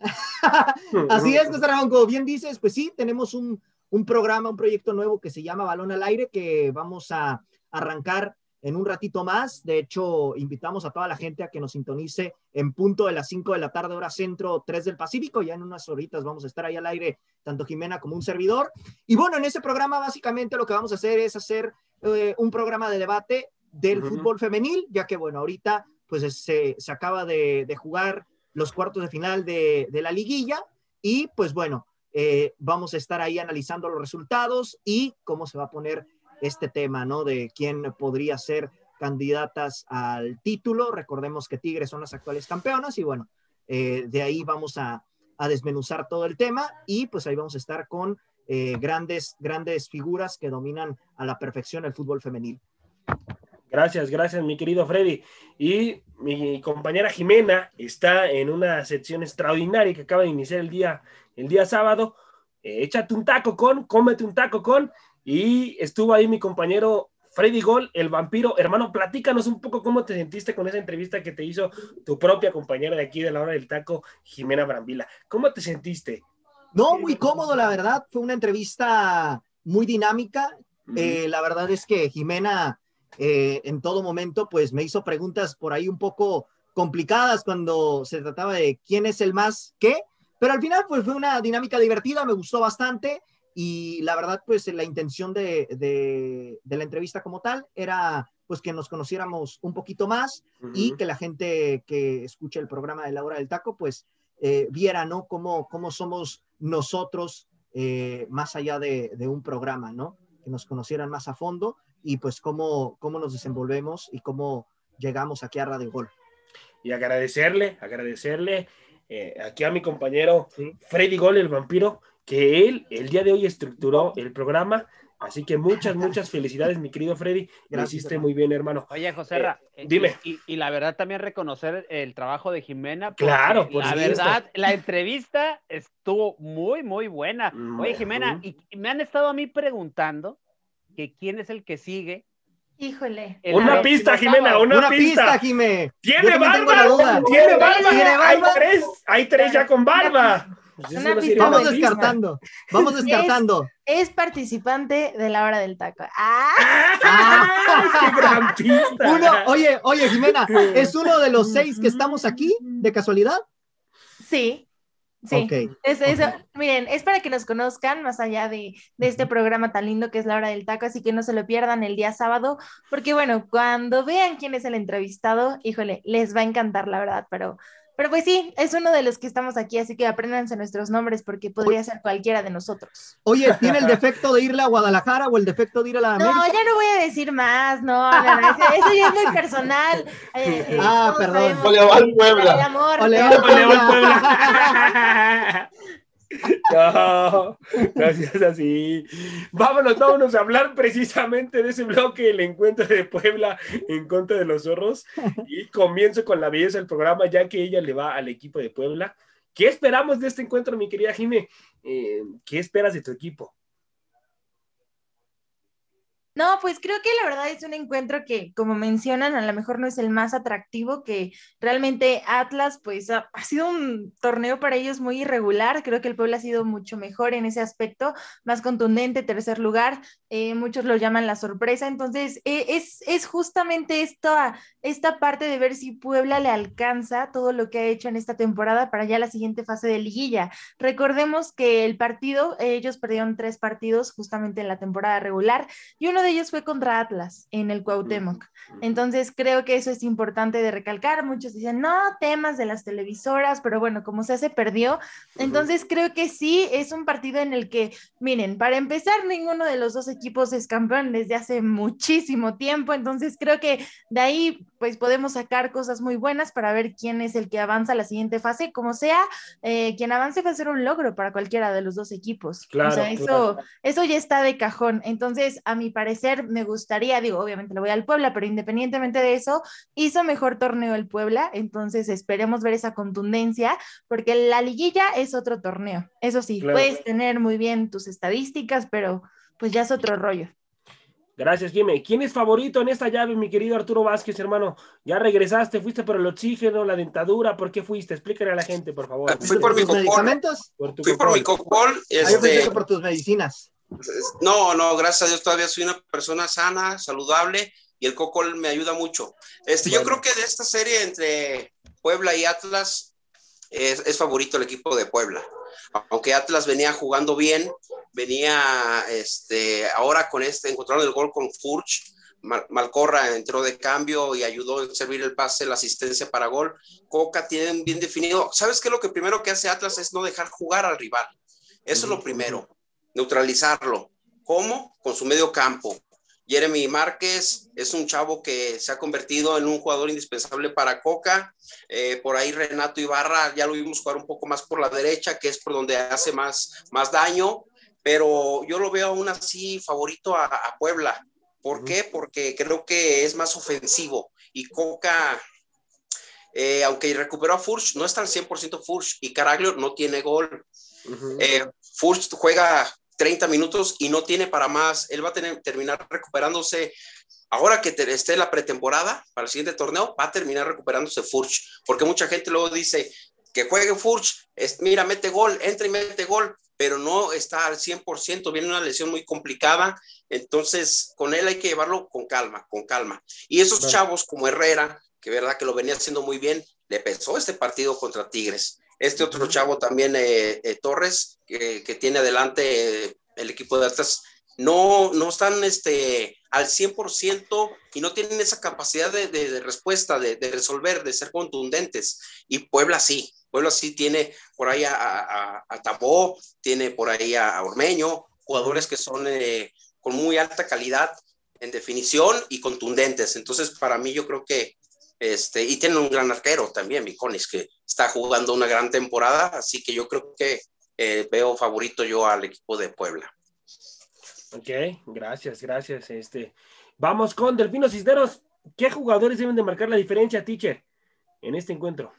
Así es, José Ramón. Como bien dices, pues sí, tenemos un, un programa, un proyecto nuevo que se llama Balón al Aire, que vamos a arrancar en un ratito más. De hecho, invitamos a toda la gente a que nos sintonice en punto de las 5 de la tarde, hora centro, 3 del Pacífico. Ya en unas horitas vamos a estar ahí al aire, tanto Jimena como un servidor. Y bueno, en ese programa básicamente lo que vamos a hacer es hacer eh, un programa de debate del fútbol femenil, ya que bueno, ahorita pues se, se acaba de, de jugar los cuartos de final de, de la liguilla y pues bueno, eh, vamos a estar ahí analizando los resultados y cómo se va a poner este tema, ¿no? De quién podría ser candidatas al título. Recordemos que Tigres son las actuales campeonas y bueno, eh, de ahí vamos a, a, desmenuzar todo el tema y pues ahí vamos a estar con eh, grandes, grandes figuras que dominan a la perfección el fútbol femenil. Gracias, gracias, mi querido Freddy. Y mi compañera Jimena está en una sección extraordinaria que acaba de iniciar el día, el día sábado. Eh, échate un taco con, cómete un taco con. Y estuvo ahí mi compañero Freddy Gol, el vampiro. Hermano, platícanos un poco cómo te sentiste con esa entrevista que te hizo tu propia compañera de aquí de la hora del taco, Jimena Brambila. ¿Cómo te sentiste? No, muy cómodo, la verdad. Fue una entrevista muy dinámica. Eh, la verdad es que Jimena eh, en todo momento, pues me hizo preguntas por ahí un poco complicadas cuando se trataba de quién es el más qué, pero al final pues fue una dinámica divertida, me gustó bastante y la verdad, pues la intención de, de, la entrevista como tal era pues que nos conociéramos un poquito más y que la gente que escucha el programa de la hora del taco, pues eh, viera, ¿no? Cómo, cómo somos nosotros eh, más allá de, de, un programa, ¿no? Que nos conocieran más a fondo y pues cómo, cómo nos desenvolvemos y cómo llegamos aquí a Radio Gol. Y agradecerle, agradecerle eh, aquí a mi compañero Freddy Gol, el vampiro, que él el día de hoy estructuró el programa. Así que muchas, muchas felicidades, mi querido Freddy. Gracias, hiciste muy bien, hermano. Oye, José Ra, eh, eh, dime. Y, la verdad también reconocer el trabajo de Jimena. Claro, por La verdad, la entrevista estuvo muy, muy buena. Oye, Jimena, y me han estado a mí preguntando que quién es el que sigue. Híjole. Una pista, Jimena, una, una pista. Jimé. ¿Tiene barba? ¿Tiene barba? ¿Tiene barba? Hay tres, hay tres ya con barba. Pues vamos descartando, vamos descartando. Es, participante de la hora del taco. ¡Ah! ¡Qué gran pista! Uno, oye, oye, Jimena, ¿es uno de los seis que estamos aquí, de casualidad? Sí. Sí, es eso. Miren, es para que nos conozcan más allá de, de, este programa tan lindo que es la hora del taco, así que no se lo pierdan el día sábado, porque bueno, cuando vean quién es el entrevistado, híjole, les va a encantar, la verdad, pero pero pues sí, es uno de los que estamos aquí, así que apréndanse nuestros nombres porque podría ser cualquiera de nosotros. Oye, ¿tiene el defecto de irle a Guadalajara o el defecto de ir a la América? No, ya no voy a decir más, no, no, no eso, ya es muy personal. Eh, eh, ah, perdón. Ole, al Puebla. El amor. Ole, al Puebla. No, gracias así. Vámonos, vámonos a hablar precisamente de ese bloque, el encuentro de Puebla en contra de los zorros. Y comienzo con la belleza del programa, ya que ella le va al equipo de Puebla. ¿Qué esperamos de este encuentro, mi querida Jime? Eh, ¿Qué esperas de tu equipo? No, pues creo que la verdad es un encuentro que, como mencionan, a lo mejor no es el más atractivo, que realmente Atlas, pues ha, sido un torneo para ellos muy irregular. Creo que el pueblo ha sido mucho mejor en ese aspecto, más contundente, tercer lugar. Eh, muchos lo llaman la sorpresa. Entonces, eh, es, es, justamente esta, esta parte de ver si Puebla le alcanza todo lo que ha hecho en esta temporada para ya la siguiente fase de liguilla. Recordemos que el partido, ellos perdieron tres partidos justamente en la temporada regular y uno de ellos fue contra Atlas en el Cuauhtémoc. Entonces creo que eso es importante de recalcar. Muchos dicen, no, temas de las televisoras, pero bueno, como se se perdió. Entonces creo que sí, es un partido en el que, miren, para empezar, ninguno de los dos equipos es campeón desde hace muchísimo tiempo. Entonces creo que de ahí pues podemos sacar cosas muy buenas para ver quién es el que avanza a la siguiente fase. Como sea, eh, quien avance va a ser un logro para cualquiera de los dos equipos. Claro, o sea, eso, eso ya está de cajón. Entonces, a mi parecer, me gustaría, digo, obviamente le voy al Puebla, pero independientemente de eso, hizo mejor torneo el Puebla, entonces esperemos ver esa contundencia, porque la liguilla es otro torneo. Eso sí, puedes tener muy bien tus estadísticas, pero pues ya es otro rollo. Gracias, Jimmy. ¿Quién es favorito en esta llave, mi querido Arturo Vázquez, hermano? Ya regresaste, fuiste por el oxígeno, la dentadura, ¿por qué fuiste? Explícale a la gente, por favor. Fui por, mi medicamentos? Fui por mi cocol. Este... por tus medicinas. No, no, gracias a Dios todavía soy una persona sana, saludable y el cocol me ayuda mucho. Este, Yo creo que de esta serie entre Puebla y Atlas es, favorito el equipo de Puebla. Aunque Atlas venía jugando bien, venía este, ahora con este, encontraron el gol con Furch. Malcorra entró de cambio y ayudó a servir el pase, la asistencia para gol. Coca tiene bien definido. ¿Sabes qué? Lo que primero que hace Atlas es no dejar jugar al rival. Eso es lo primero neutralizarlo. ¿Cómo? Con su medio campo. Jeremy Márquez es un chavo que se ha convertido en un jugador indispensable para Coca. Eh, por ahí Renato Ibarra ya lo vimos jugar un poco más por la derecha, que es por donde hace más, más daño, pero yo lo veo aún así favorito a, Puebla. ¿Por qué? Porque creo que es más ofensivo y Coca, eh, aunque recuperó a Furch, no está al 100% Furch y Caraglio no tiene gol. Uh Furch juega 30 minutos y no tiene para más. Él va a tener, terminar recuperándose. Ahora que esté la pretemporada para el siguiente torneo, va a terminar recuperándose Furch, porque mucha gente luego dice que juegue Furch, es, mira, mete gol, entra y mete gol, pero no está al 100%, viene una lesión muy complicada, entonces con él hay que llevarlo con calma, con calma. Y esos chavos como Herrera, que verdad que lo venía haciendo muy bien, le pensó este partido contra Tigres. Este otro chavo también, eh, eh, Torres, que, tiene adelante eh, el equipo de Atlas, no, no están este, al 100% y no tienen esa capacidad de, respuesta, de, resolver, de ser contundentes. Y Puebla sí, Puebla sí tiene por ahí a, a, Tabó, tiene por ahí a, Ormeño, jugadores que son con muy alta calidad en definición y contundentes. Entonces, para mí yo creo que este, y tiene un gran arquero también, Viconis, que está jugando una gran temporada, así que yo creo que eh, veo favorito yo al equipo de Puebla. Ok, gracias, gracias. Este, vamos con Delfino Cisneros. ¿Qué jugadores deben de marcar la diferencia, teacher, en este encuentro?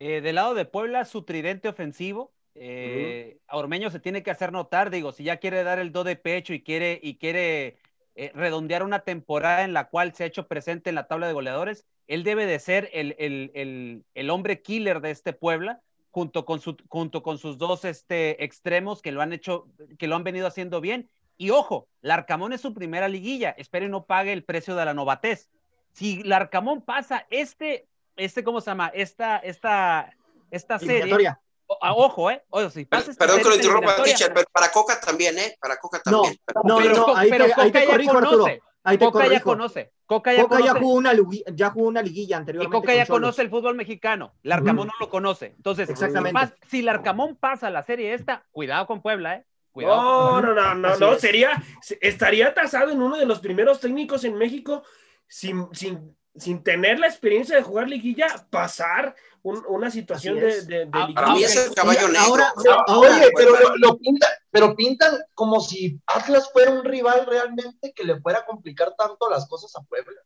Eh, del lado de Puebla, su tridente ofensivo. Eh, a Ormeño se tiene que hacer notar, digo, si ya quiere dar el do de pecho y quiere, y quiere eh, redondear una temporada en la cual se ha hecho presente en la tabla de goleadores, él debe de ser el, hombre killer de este Puebla, junto con, su, junto con sus dos este, extremos que lo han hecho, que lo han venido haciendo bien. Y ojo, Larcamón es su primera liguilla, espero no pague el precio de la novatez. Si Larcamón pasa este, este, ¿cómo se llama? Esta, esta, esta serie. Ah, ojo, ¿eh? Ojo, si pasa Perdón que lo interrumpa, teacher, pero para Coca también, ¿eh? Para Coca también. No, no, no, ahí, te, ahí te corrijo, Arturo. Ahí te Coca ya conoce. Coca ya, Coca ya, jugó una, ya jugó una liguilla anteriormente. Y Coca ya conoce el fútbol mexicano. Larcamón no lo conoce. Entonces, Exactamente. si Larcamón pasa la serie esta, cuidado con Puebla, ¿eh? Cuidado no, no, no, no, no, sería, estaría tasado en uno de los primeros técnicos en México sin, sin, sin tener la experiencia de jugar liguilla, pasar una situación de, de, de Para mí es el caballo negro. Ahora, oye, pero lo, pintan, pero pintan como si Atlas fuera un rival realmente que le fuera a complicar tanto las cosas a Puebla.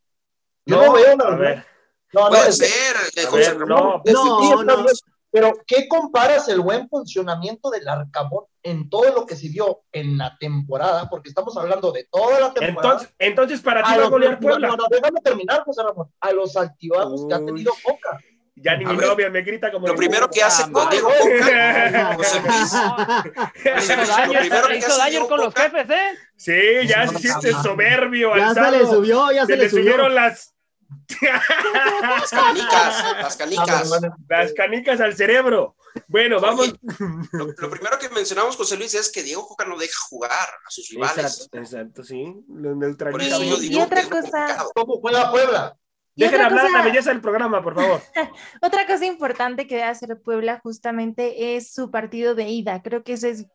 Yo no, veo a ver. No, Puede ser, José, no, no, no, Pero, ¿qué comparas el buen funcionamiento del Arcamón en todo lo que se vio en la temporada? Porque estamos hablando de toda la temporada. Entonces, entonces para ti va a golear Puebla. No, no, déjame terminar, José Ramón. A los activados que ha tenido Coca. Ya ni mi novia me grita como. Lo primero que hace con Diego José Luis. hizo daño con los jefes, ¿eh? Sí, ya se siente soberbio. Ya se le subió, ya se, le, subieron las. las canicas, las canicas. Las canicas al cerebro. Bueno, vamos. lo, primero que mencionamos, José Luis, es que Diego Coca no deja jugar a sus rivales. Exacto, exacto sí. Lo neutraliza. Y, y otra cosa. ¿Cómo juega Puebla? Dejen hablar la belleza del programa, por favor. otra cosa importante que debe hacer Puebla justamente es su partido de ida. Creo que eso es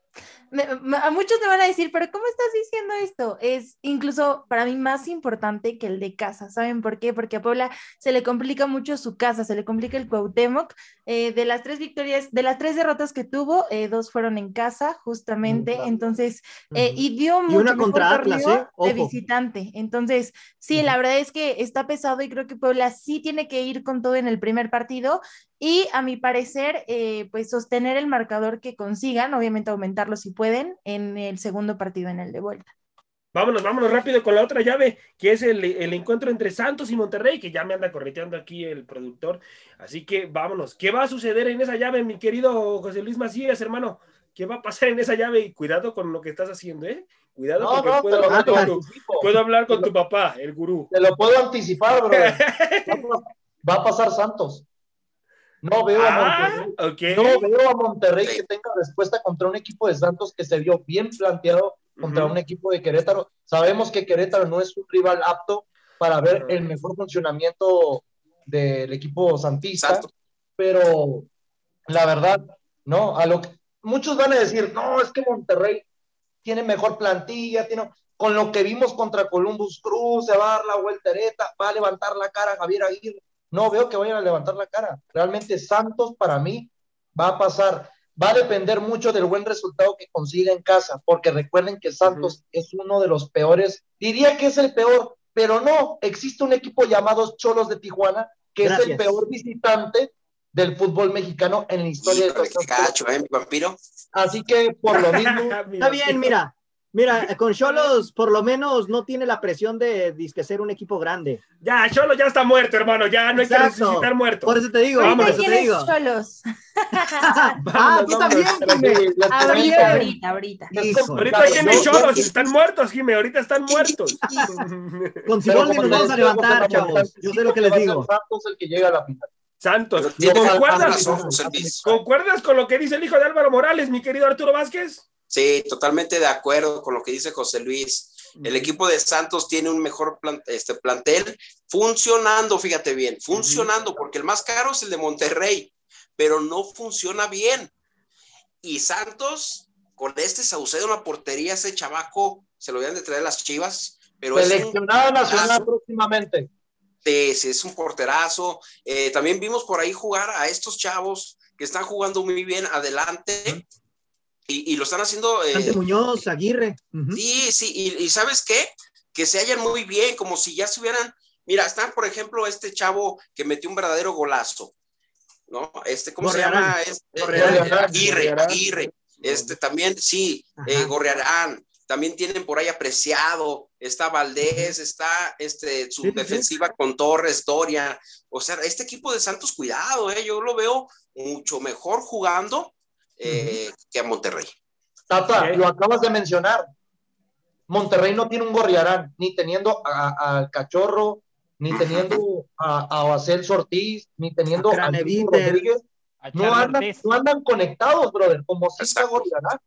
a muchos me van a decir, pero ¿cómo estás diciendo esto? Es incluso para mí más importante que el de casa. ¿Saben por qué? Porque a Puebla se le complica mucho su casa, se le complica el Cuauhtémoc. Eh, de las tres victorias, de las tres derrotas que tuvo, eh, dos fueron en casa, justamente. Entonces, eh, y dio mucho una contra Atlas, de visitante. Entonces, sí, la verdad es que está pesado y creo que Puebla sí tiene que ir con todo en el primer partido y a mi parecer, pues sostener el marcador que consigan, obviamente aumentarlo si pueden en el segundo partido en el de vuelta. Vámonos, vámonos rápido con la otra llave, que es el, encuentro entre Santos y Monterrey, que ya me anda correteando aquí el productor. Así que vámonos. ¿Qué va a suceder en esa llave, mi querido José Luis Macías, hermano? ¿Qué va a pasar en esa llave? Y cuidado con lo que estás haciendo, ¿eh? Cuidado porque puedo, hablar con tu, puedo, hablar con tu, papá, el gurú. Te lo puedo anticipar, bro. va a pasar Santos. No veo, a ah, Monterrey, no veo a Monterrey que tenga respuesta contra un equipo de Santos que se vio bien planteado contra un equipo de Querétaro. Sabemos que Querétaro no es un rival apto para ver el mejor funcionamiento del equipo santista, pero la verdad, no, a lo que muchos van a decir, no, es que Monterrey tiene mejor plantilla, tiene... con lo que vimos contra Columbus Cruz, se va a dar la voltereta, va a levantar la cara Javier Aguirre. No veo que vayan a levantar la cara. Realmente Santos para mí va a pasar. Va a depender mucho del buen resultado que consiga en casa, porque recuerden que Santos es uno de los peores, diría que es el peor, pero no, existe un equipo llamado Cholos de Tijuana, que es el peor visitante del fútbol mexicano en la historia de qué gacho, ¿eh, mi vampiro? Así que por lo mismo, Está bien, mira. Mira, con Cholos por lo menos no tiene la presión de disque ser un equipo grande. Ya, Cholo ya está muerto, hermano. Ya no hay que Exacto. resucitar muerto. Por eso te digo, Ahorita por eso te ¿quiénes digo. cholos? Ah, tú también. Jimé. Ahorita, ahorita, ahorita. Hijo, Ahorita tienes cholos, están muertos, Jimé, ahorita están muertos. con Siboldi nos vamos a levantar, chavos. Yo sé lo que les digo. Santos el que llega a la final. Santos, ¿concuerdas. ¿concuerdas con lo que dice el hijo de Álvaro Morales, mi querido Arturo Vázquez? Sí, totalmente de acuerdo con lo que dice José Luis. El equipo de Santos tiene un mejor este, plantel funcionando, fíjate bien, funcionando, porque el más caro es el de Monterrey, pero no funciona bien. Y Santos, con este Saucedo en la portería, ese chavaco, se lo habían de traer las chivas, pero Seleccionada nacional próximamente. Sí, sí, es un porterazo. Eh, también vimos por ahí jugar a estos chavos que están jugando muy bien adelante y, y lo están haciendo. eh, Muñoz, Aguirre. Sí, sí, y, y ¿sabes qué? Que se hallan muy bien, como si ya se hubieran. Mira, está, por ejemplo, este chavo que metió un verdadero golazo, ¿no? Este, ¿cómo se llama? Este. Aguirre. Aguirre. Este también, sí, eh, Ajá. Gorriarán. También tienen por ahí apreciado, está Valdés, está este, su Sí, sí, sí. defensiva con Torres, Doria. O sea, este equipo de Santos, cuidado, eh, yo lo veo mucho mejor jugando eh, que a Monterrey. Tata, Ok. lo acabas de mencionar. Monterrey no tiene un gorriarán, ni teniendo al cachorro, ni teniendo a, a Basel Ortiz, ni teniendo A a. Rodríguez. A No andan, no andan conectados, brother, como si está gorriarán.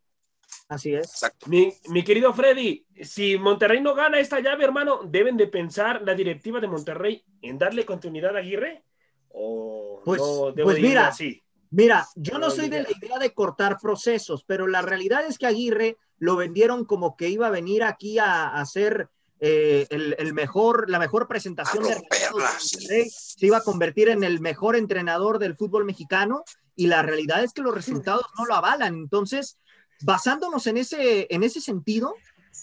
Así es. Exacto. Mi, mi querido Freddy, si Monterrey no gana esta llave, hermano, ¿deben de pensar la directiva de Monterrey en darle continuidad a Aguirre? ¿O Pues- no debo pues de mira, así? Mira, yo no soy de la idea de cortar procesos, pero la realidad es que Aguirre lo vendieron como que iba a venir aquí a, a hacer eh, el, el mejor, la mejor presentación de. Monterrey. Se iba a convertir en el mejor entrenador del fútbol mexicano y la realidad es que los resultados no lo avalan. Entonces, basándonos en ese, en ese sentido,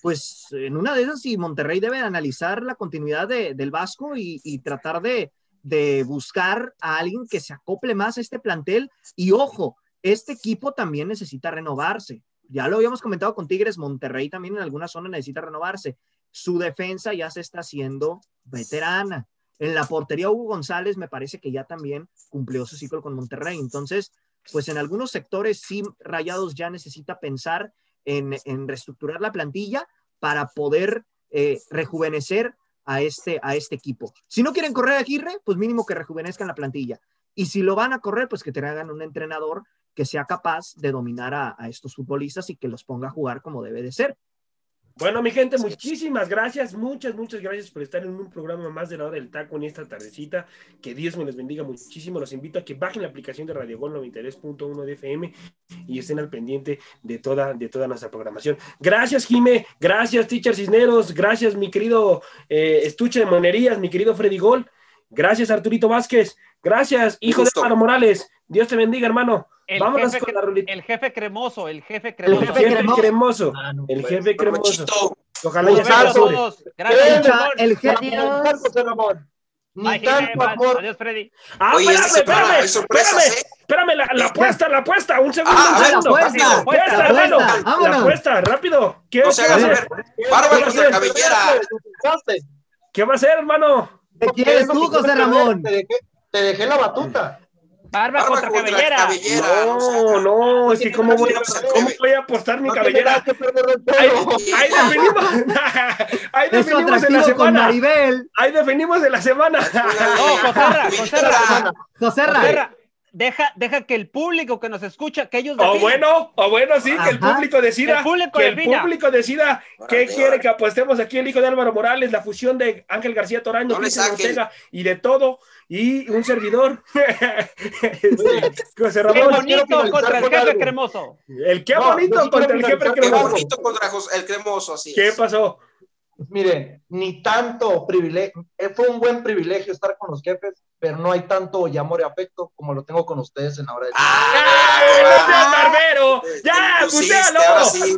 pues en una de esas, sí, Monterrey debe analizar la continuidad de- del Vasco y, y tratar de, de buscar a alguien que se acople más a este plantel. Y ojo, este equipo también necesita renovarse. Ya lo habíamos comentado con Tigres, Monterrey también en alguna zona necesita renovarse. Su defensa ya se está haciendo veterana. En la portería Hugo González me parece que ya también cumplió su ciclo con Monterrey. Entonces, pues en algunos sectores sí Rayados ya necesita pensar en, en reestructurar la plantilla para poder eh, rejuvenecer a este, a este equipo. Si no quieren correr a Aguirre, pues mínimo que rejuvenezcan la plantilla. Y si lo van a correr, pues que te hagan un entrenador que sea capaz de dominar a estos futbolistas y que los ponga a jugar como debe de ser. Bueno, mi gente, muchísimas gracias, muchas, muchas gracias por estar en un programa más de la hora del taco en esta tardecita. Que Dios me los bendiga muchísimo. Los invito a que bajen la aplicación de Radio Gol 93.1 de FM y estén al pendiente de toda, de toda nuestra programación. Gracias, Jime. Gracias, Teacher Cisneros. Gracias, mi querido eh, Estuche de Monerías, mi querido Freddy Gol. Gracias, Arturito Vázquez. Gracias, hijo de. Álvaro Morales. Dios te bendiga, hermano. El Vámonos jefe, con la rolita. el jefe cremoso, el jefe El cremoso. jefe jefe cremoso. cremoso. Ah, no, El pues. jefe cremoso. Provechito. Ojalá ya se vemos Gonzalo. rasure. todos. Gracias, Chingón. El jefe, Ni tanto. Ni amor. Adiós, Freddy. Ah, Oye, espérame, espérame, sorpresas, espérame, ¿eh? espérame, la, la apuesta, la apuesta, un segundo, Ah, un la segundo. apuesta, la apuesta, la apuesta, la vámonos. apuesta, rápido. ¿Qué, No se hacer? ver. Barba ¿Qué nuestra va a cabellera. ¿Qué va a hacer, hermano? ¿Qué quieres tú, José Ramón? Te dejé la batuta. Barba, Barba contra, contra cabellera. cabellera. No, no, es que cómo voy a, cómo voy a apostar mi cabellera. Ahí, definimos, ahí definimos en la semana. Ahí Ahí definimos en la semana. No, Joserra, Joserra. Joserra, deja, deja que el público que nos escucha, que ellos O bueno, o bueno, sí, que el público decida. Que el público que el defina. público decida qué Órale, quiere que apostemos aquí el hijo de Álvaro Morales, la fusión de Ángel García Toraño, No. Ortega y de todo, y un servidor. Este, José Qué Ramón, quiero bonito contra el jefe cremoso. el qué bonito contra el jefe finalizar Qué cremoso. bonito contra el cremoso, así ¿Qué es. pasó? Mire, ni tanto privilegio, eh, fue un buen privilegio estar con los jefes, pero no hay tanto amor y afecto como lo tengo con ustedes en la hora de... ¡Ah! ¡No seas barbero! ¡Ya, mutealo!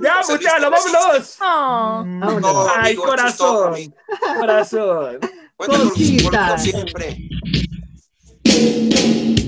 ¡Ya, mutealo! ¡Vámonos! Oh. No, ¡Ay, amigo, corazón! ¡Corazón! Conchita. por siempre. thank you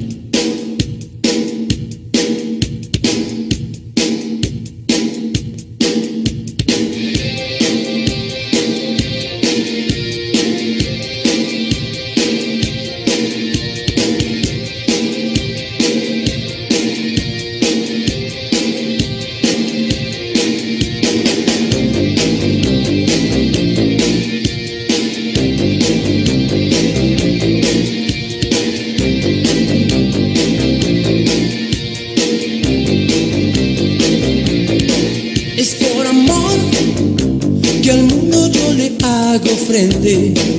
day.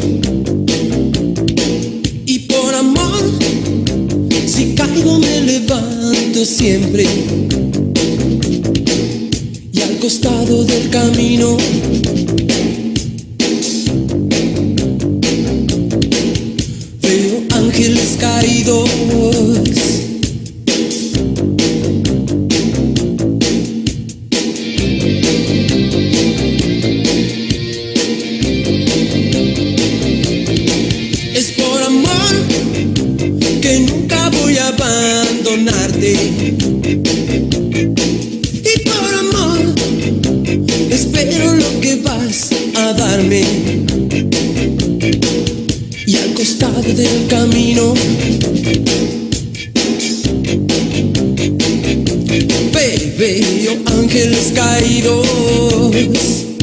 Ángeles caídos.